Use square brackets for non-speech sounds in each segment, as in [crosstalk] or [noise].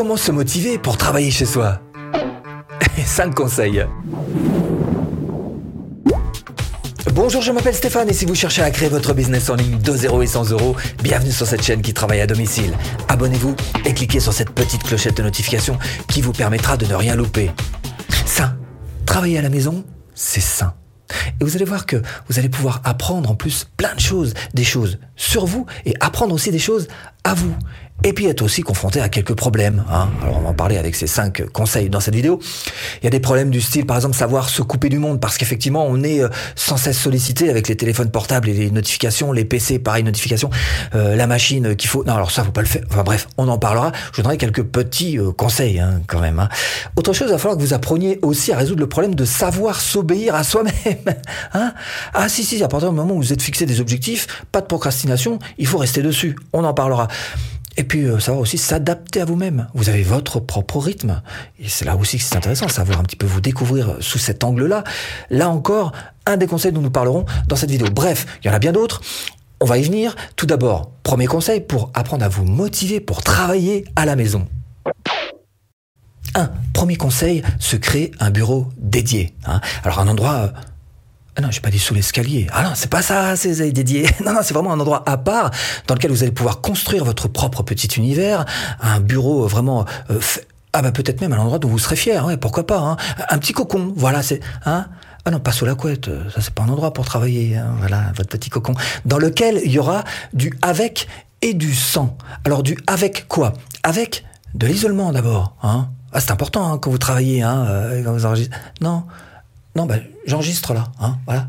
Comment se motiver pour travailler chez soi [laughs] 5 conseils. Bonjour, je m'appelle Stéphane et si vous cherchez à créer votre business en ligne de 0 et 100 euros, bienvenue sur cette chaîne qui travaille à domicile. Abonnez-vous et cliquez sur cette petite clochette de notification qui vous permettra de ne rien louper. Sain. Travailler à la maison, c'est sain. Et vous allez voir que vous allez pouvoir apprendre en plus plein de choses, des choses sur vous et apprendre aussi des choses à vous et puis être aussi confronté à quelques problèmes. Hein. Alors on va en parler avec ces cinq conseils dans cette vidéo. Il y a des problèmes du style, par exemple, savoir se couper du monde, parce qu'effectivement, on est euh, sans cesse sollicité avec les téléphones portables et les notifications, les PC, pareil, notifications, euh, la machine qu'il faut... Non, alors ça, faut pas le faire. Enfin bref, on en parlera. Je donnerai quelques petits euh, conseils hein, quand même. Hein. Autre chose, il va falloir que vous appreniez aussi à résoudre le problème de savoir s'obéir à soi-même. [laughs] Hein ah si, si, à partir du moment où vous êtes fixé des objectifs, pas de procrastination, il faut rester dessus. On en parlera. Et puis euh, savoir aussi s'adapter à vous-même. Vous avez votre propre rythme. Et c'est là aussi que c'est intéressant, savoir un petit peu vous découvrir sous cet angle-là. Là encore, un des conseils dont nous parlerons dans cette vidéo. Bref, il y en a bien d'autres. On va y venir. Tout d'abord, premier conseil pour apprendre à vous motiver pour travailler à la maison. Un, premier conseil, se créer un bureau dédié. Hein. Alors un endroit euh, ah non, j'ai pas dit sous l'escalier. Ah non, c'est pas ça, c'est dédié. [laughs] Non, non, c'est vraiment un endroit à part dans lequel vous allez pouvoir construire votre propre petit univers, un bureau vraiment euh, ah bah peut-être même un endroit dont vous serez fier, ouais, pourquoi pas, hein. un petit cocon, voilà, c'est hein. Ah non, pas sous la couette, ça c'est pas un endroit pour travailler, hein. voilà, votre petit cocon, dans lequel il y aura du avec et du sans. Alors du avec quoi? Avec de l'isolement d'abord, hein. Ah c'est important hein, quand vous travaillez, hein, euh, quand vous enregistrez. Non, non, bah, j'enregistre là, hein, voilà.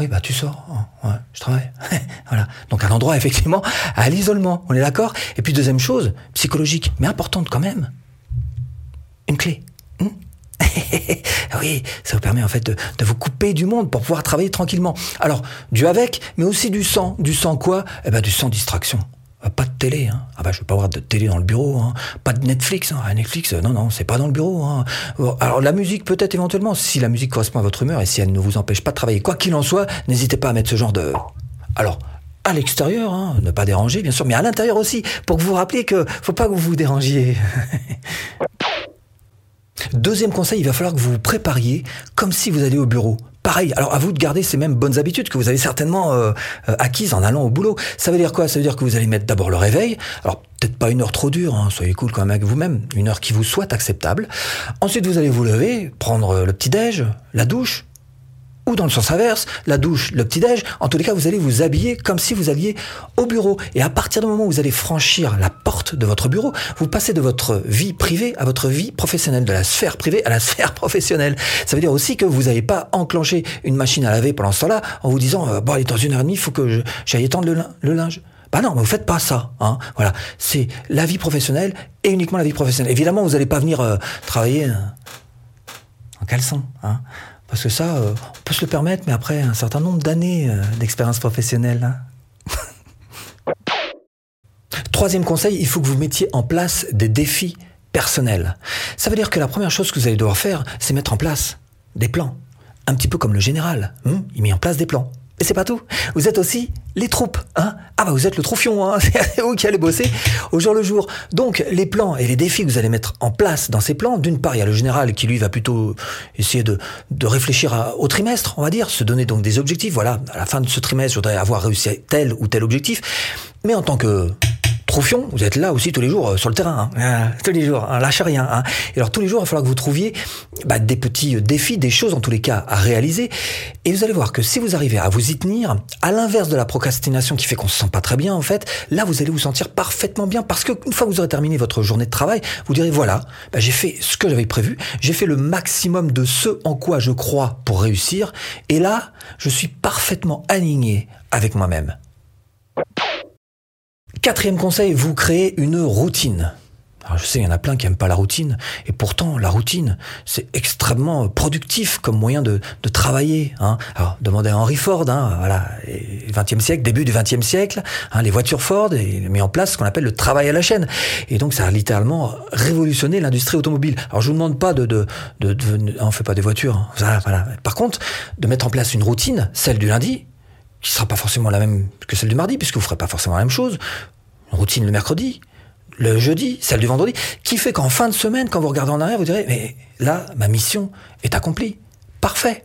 Oui, bah tu sors, hein, je travaille. [laughs] voilà. Donc un endroit [laughs] effectivement à l'isolement, on est d'accord Et puis deuxième chose, psychologique, mais importante quand même, une clé. Hmm? [laughs] Oui, ça vous permet en fait de, de, vous couper du monde pour pouvoir travailler tranquillement. Alors, du avec, mais aussi du sans. Du sans quoi? Eh ben du sans distraction. Euh, pas de télé, hein. Ah bah je veux pas avoir de télé dans le bureau, hein. Pas de Netflix, hein. Netflix, euh, non non, c'est pas dans le bureau. Hein. Alors la musique peut-être éventuellement, si la musique correspond à votre humeur et si elle ne vous empêche pas de travailler, quoi qu'il en soit, n'hésitez pas à mettre ce genre de. Alors à l'extérieur, ne pas déranger bien sûr, mais à l'intérieur aussi, pour que vous vous rappeliez que faut pas que vous vous dérangiez. [laughs] Deuxième conseil, il va falloir que vous vous prépariez comme si vous alliez au bureau pareil. Alors à vous de garder ces mêmes bonnes habitudes que vous avez certainement euh, euh, acquises en allant au boulot. Ça veut dire quoi? Ça veut dire que vous allez mettre d'abord le réveil. Alors peut-être pas une heure trop dure, hein, soyez cool quand même avec vous-même, une heure qui vous soit acceptable. Ensuite vous allez vous lever, prendre le petit déj, la douche, ou dans le sens inverse, la douche, le petit-déj, en tous les cas, vous allez vous habiller comme si vous alliez au bureau. Et à partir du moment où vous allez franchir la porte de votre bureau, vous passez de votre vie privée à votre vie professionnelle, de la sphère privée à la [laughs] sphère professionnelle. Ça veut dire aussi que vous n'avez pas enclenché une machine à laver pendant ce temps-là en vous disant, euh, bon, allez, dans une heure et demie, il faut que j'aille étendre le, linge. Bah non, mais vous faites pas ça. Hein. Voilà, c'est la vie professionnelle et uniquement la vie professionnelle. Évidemment, vous n'allez pas venir euh, travailler euh, en caleçon. Hein. Parce que ça, euh, on peut se le permettre, mais après un certain nombre d'années euh, d'expérience professionnelle. Hein. [laughs] Troisième conseil, il faut que vous mettiez en place des défis personnels. Ça veut dire que la première chose que vous allez devoir faire, c'est mettre en place des plans. Un petit peu comme le général. Hein. il met en place des plans. Et c'est pas tout. Vous êtes aussi les troupes. Hein ah bah vous êtes le troufion, hein [laughs] c'est vous qui allez bosser au jour le jour. Donc les plans et les défis que vous allez mettre en place dans ces plans, d'une part il y a le général qui lui va plutôt essayer de, de réfléchir au trimestre, on va dire, se donner donc des objectifs. Voilà, à la fin de ce trimestre, je voudrais avoir réussi tel ou tel objectif. Mais en tant que Troufion, vous êtes là aussi tous les jours euh, sur le terrain, hein. ah, [laughs] tous les jours, hein, lâchez rien. Hein. Et alors tous les jours, il va falloir que vous trouviez bah, des petits euh, défis, des choses en tous les cas à réaliser. Et vous allez voir que si vous arrivez à vous y tenir, à l'inverse de la procrastination qui fait qu'on se sent pas très bien en fait, là vous allez vous sentir parfaitement bien parce qu'une fois que vous aurez terminé votre journée de travail, vous direz voilà, bah, j'ai fait ce que j'avais prévu, j'ai fait le maximum de ce en quoi je crois pour réussir, et là je suis parfaitement aligné avec moi-même. Quatrième conseil, vous créez une routine. Alors je sais, il y en a plein qui aiment pas la routine, et pourtant la routine, c'est extrêmement productif comme moyen de, de travailler. Hein. Alors demandez à Henry Ford, hein, voilà, 20e siècle, début du 20e siècle, hein, les voitures Ford, et met en place ce qu'on appelle le travail à la chaîne. Et donc ça a littéralement révolutionné l'industrie automobile. Alors je vous demande pas de, de, de, de on fait pas des voitures, hein. voilà, voilà. Par contre, de mettre en place une routine, celle du lundi, qui sera pas forcément la même que celle du mardi, puisque vous ferez pas forcément la même chose. Une routine le mercredi, le jeudi, celle du vendredi, qui fait qu'en fin de semaine, quand vous regardez en arrière, vous direz, mais là, ma mission est accomplie. Parfait.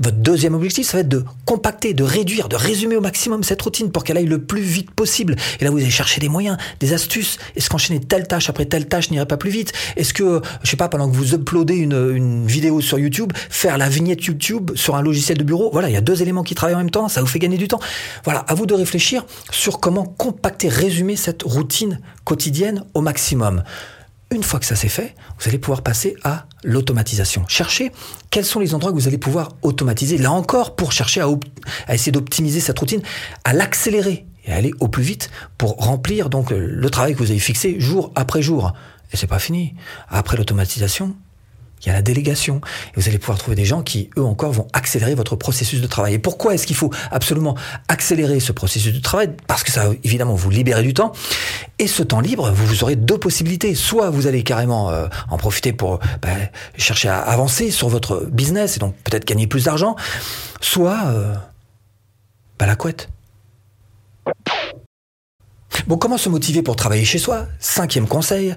Votre deuxième objectif, ça va être de compacter, de réduire, de résumer au maximum cette routine pour qu'elle aille le plus vite possible. Et là, vous allez chercher des moyens, des astuces. Est-ce qu'enchaîner telle tâche après telle tâche n'irait pas plus vite? Est-ce que, je sais pas, pendant que vous uploadez une, une, vidéo sur YouTube, faire la vignette YouTube sur un logiciel de bureau? Voilà, il y a deux éléments qui travaillent en même temps, ça vous fait gagner du temps. Voilà, à vous de réfléchir sur comment compacter, résumer cette routine quotidienne au maximum. Une fois que ça c'est fait, vous allez pouvoir passer à l'automatisation. Cherchez quels sont les endroits que vous allez pouvoir automatiser. Là encore, pour chercher à, essayer d'optimiser cette routine, à l'accélérer et à aller au plus vite pour remplir le travail que vous avez fixé jour après jour. Et c'est pas fini. Après l'automatisation, il y a la délégation. Et vous allez pouvoir trouver des gens qui, eux encore, vont accélérer votre processus de travail. Et pourquoi est-ce qu'il faut absolument accélérer ce processus de travail? Parce que ça va évidemment vous libérer du temps. Et ce temps libre, vous, aurez deux possibilités. Soit vous allez carrément euh, en profiter pour bah, chercher à avancer sur votre business et donc peut-être gagner plus d'argent. Soit euh, bah, la couette. Bon, comment se motiver pour travailler chez soi? Cinquième conseil,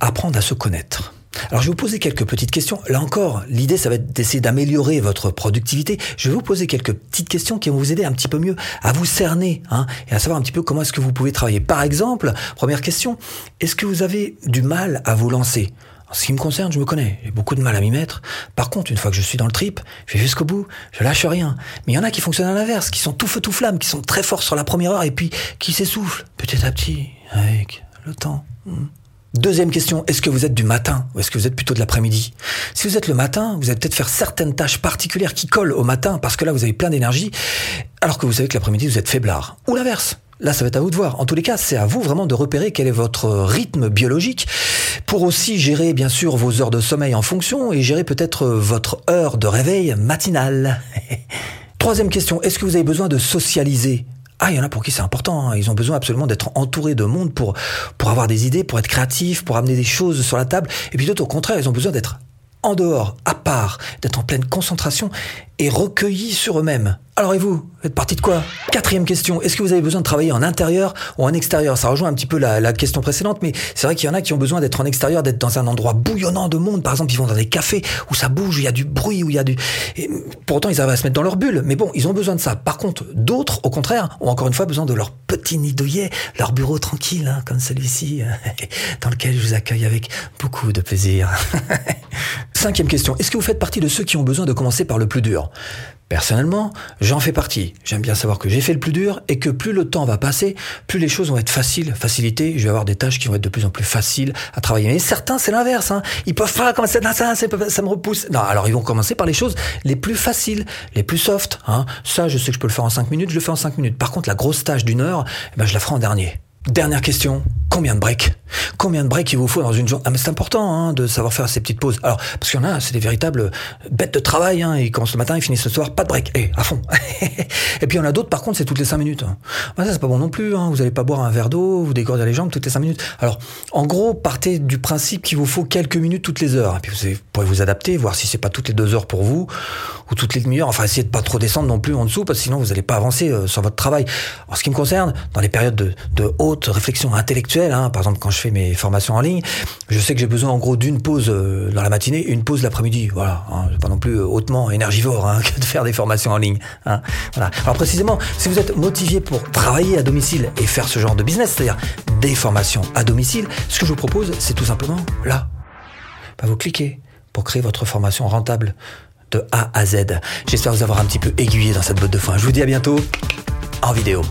apprendre à se connaître. Alors je vais vous poser quelques petites questions. Là encore, l'idée ça va être d'essayer d'améliorer votre productivité. Je vais vous poser quelques petites questions qui vont vous aider un petit peu mieux à vous cerner hein, et à savoir un petit peu comment est-ce que vous pouvez travailler. Par exemple, première question, est-ce que vous avez du mal à vous lancer? En ce qui me concerne, je me connais, j'ai beaucoup de mal à m'y mettre. Par contre, une fois que je suis dans le trip, je vais jusqu'au bout, je lâche rien. Mais il y en a qui fonctionnent à l'inverse, qui sont tout feu tout flamme, qui sont très forts sur la première heure et puis qui s'essoufflent petit à petit avec le temps. Hmm. Deuxième question, est-ce que vous êtes du matin ou est-ce que vous êtes plutôt de l'après-midi? Si vous êtes le matin, vous allez peut-être faire certaines tâches particulières qui collent au matin parce que là vous avez plein d'énergie, alors que vous savez que l'après-midi vous êtes faiblard. Ou l'inverse. Là, ça va être à vous de voir. En tous les cas, c'est à vous vraiment de repérer quel est votre rythme biologique pour aussi gérer, bien sûr, vos heures de sommeil en fonction et gérer peut-être votre heure de réveil matinale. [laughs] Troisième question, est-ce que vous avez besoin de socialiser? Ah, il y en a pour qui c'est important. Hein. Ils ont besoin absolument d'être entourés de monde pour, pour avoir des idées, pour être créatifs, pour amener des choses sur la table. Et puis d'autres, au contraire, ils ont besoin d'être en dehors, à part, d'être en pleine concentration et recueillis sur eux-mêmes. Alors et vous Vous êtes parti de quoi? Quatrième question, est-ce que vous avez besoin de travailler en intérieur ou en extérieur? Ça rejoint un petit peu la, question précédente, mais c'est vrai qu'il y en a qui ont besoin d'être en extérieur, d'être dans un endroit bouillonnant de monde. Par exemple, ils vont dans des cafés où ça bouge, où il y a du bruit, où il y a du... Pourtant, ils arrivent à se mettre dans leur bulle. Mais bon, ils ont besoin de ça. Par contre, d'autres, au contraire, ont encore une fois besoin de leur petit nid douillet, leur bureau tranquille, hein, comme celui-ci, [laughs] dans lequel je vous accueille avec beaucoup de plaisir. [laughs] Cinquième question, est-ce que vous faites partie de ceux qui ont besoin de commencer par le plus dur? Personnellement, j'en fais partie. J'aime bien savoir que j'ai fait le plus dur et que plus le temps va passer, plus les choses vont être faciles, facilitées. Je vais avoir des tâches qui vont être de plus en plus faciles à travailler. Mais certains, c'est l'inverse. Hein. Ils peuvent pas commencer ça, ça, ça me repousse. Non, alors ils vont commencer par les choses les plus faciles, les plus soft. Hein. Ça, je sais que je peux le faire en 5 minutes, je le fais en 5 minutes. Par contre, la grosse tâche d'une heure, eh ben, je la ferai en dernier. Dernière question, combien de breaks? Combien de breaks il vous faut dans une journée? Ah mais c'est important hein, de savoir faire ces petites pauses. Alors parce qu'il y en a, c'est des véritables bêtes de travail. Hein, ils commencent le matin, ils finissent le soir, pas de break, et eh, à fond. [laughs] et puis il y en a d'autres, par contre, c'est toutes les cinq minutes. Hein. ça c'est pas bon non plus. Hein. Vous n'allez pas boire un verre d'eau, vous dégourdez les jambes toutes les cinq minutes. Alors en gros, partez du principe qu'il vous faut quelques minutes toutes les heures. Et puis vous pourrez vous adapter, voir si c'est pas toutes les deux heures pour vous ou toutes les demi-heures. Enfin, essayez de pas trop descendre non plus en dessous, parce que sinon vous n'allez pas avancer euh, sur votre travail. En ce qui me concerne, dans les périodes de, de haute réflexion intellectuelle, par exemple quand je mes formations en ligne, je sais que j'ai besoin en gros d'une pause euh, dans la matinée une pause l'après-midi. Voilà, hein, pas non plus euh, hautement énergivore hein, [laughs] que de faire des formations en ligne. Hein, voilà. Alors précisément, si vous êtes motivé pour travailler à domicile et faire ce genre de business, c'est-à-dire des formations à domicile, ce que je vous propose, c'est tout simplement là. Bah, vous cliquez pour créer votre formation rentable de A à Z. J'espère vous avoir un petit peu aiguillé dans cette botte de foin. Je vous dis à bientôt en vidéo.